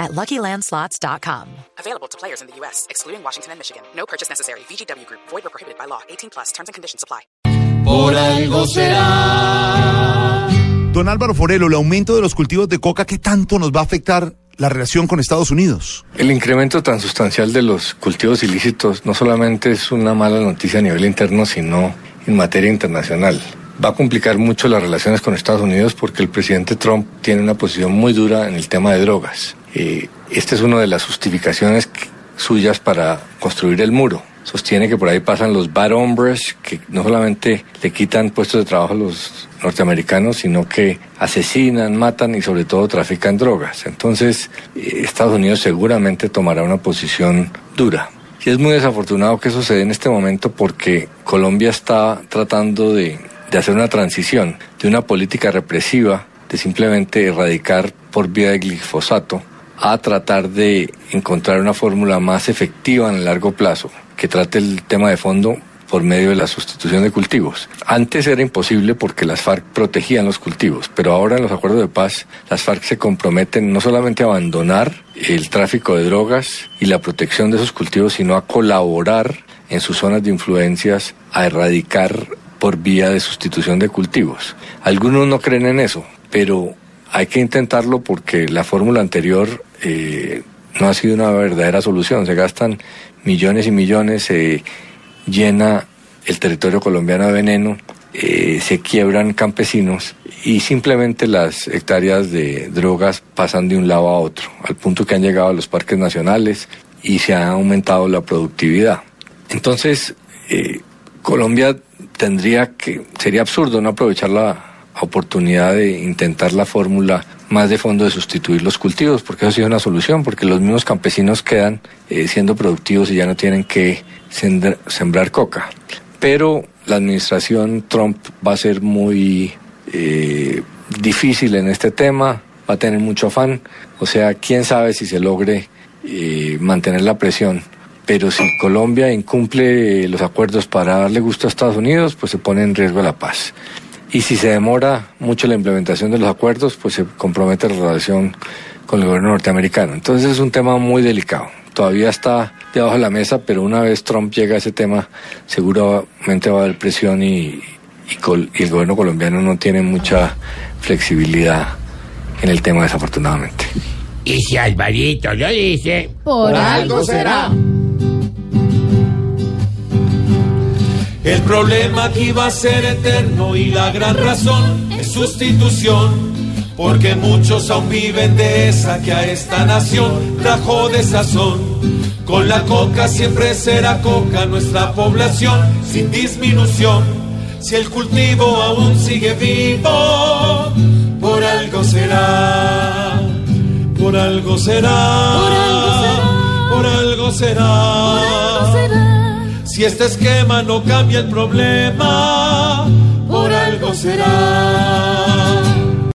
at LuckyLandSlots.com. Available to players in the U.S., excluding Washington and Michigan. No purchase necessary. VGW Group. Void or prohibited by law. 18 plus. Terms and conditions apply. Por algo será. Don Álvaro Forelo, el aumento de los cultivos de coca, ¿qué tanto nos va a afectar la relación con Estados Unidos? El incremento tan sustancial de los cultivos ilícitos no solamente es una mala noticia a nivel interno, sino en materia internacional. Va a complicar mucho las relaciones con Estados Unidos porque el presidente Trump tiene una posición muy dura en el tema de drogas. Eh, esta es una de las justificaciones suyas para construir el muro. Sostiene que por ahí pasan los bad hombres que no solamente le quitan puestos de trabajo a los norteamericanos, sino que asesinan, matan y sobre todo trafican drogas. Entonces, eh, Estados Unidos seguramente tomará una posición dura. Y es muy desafortunado que dé en este momento porque Colombia está tratando de hacer una transición de una política represiva, de simplemente erradicar por vía de glifosato, a tratar de encontrar una fórmula más efectiva en el largo plazo, que trate el tema de fondo por medio de la sustitución de cultivos. Antes era imposible porque las FARC protegían los cultivos, pero ahora en los acuerdos de paz las FARC se comprometen no solamente a abandonar el tráfico de drogas y la protección de esos cultivos, sino a colaborar en sus zonas de influencias a erradicar por vía de sustitución de cultivos. Algunos no creen en eso, pero hay que intentarlo porque la fórmula anterior eh, no ha sido una verdadera solución. Se gastan millones y millones, se llena el territorio colombiano de veneno, eh, se quiebran campesinos y simplemente las hectáreas de drogas pasan de un lado a otro, al punto que han llegado a los parques nacionales y se ha aumentado la productividad. Entonces, eh, Colombia tendría que, sería absurdo no aprovechar la oportunidad de intentar la fórmula más de fondo de sustituir los cultivos, porque eso sí es una solución, porque los mismos campesinos quedan eh, siendo productivos y ya no tienen que sembrar, sembrar coca. Pero la administración Trump va a ser muy eh, difícil en este tema, va a tener mucho afán, o sea, quién sabe si se logre eh, mantener la presión. Pero si Colombia incumple los acuerdos para darle gusto a Estados Unidos, pues se pone en riesgo la paz. Y si se demora mucho la implementación de los acuerdos, pues se compromete la relación con el gobierno norteamericano. Entonces es un tema muy delicado. Todavía está debajo de la mesa, pero una vez Trump llega a ese tema, seguramente va a haber presión y, y col- y el gobierno colombiano no tiene mucha flexibilidad en el tema, desafortunadamente. Y si Alvarito lo dice, Por algo será. El problema aquí va a ser eterno y la gran razón es sustitución. Porque muchos aún viven de esa que a esta nación trajo de sazón. Con la coca siempre será coca nuestra población sin disminución. Si el cultivo aún sigue vivo, por algo será. Por algo será. Por algo será. Si este esquema no cambia el problema, por algo será.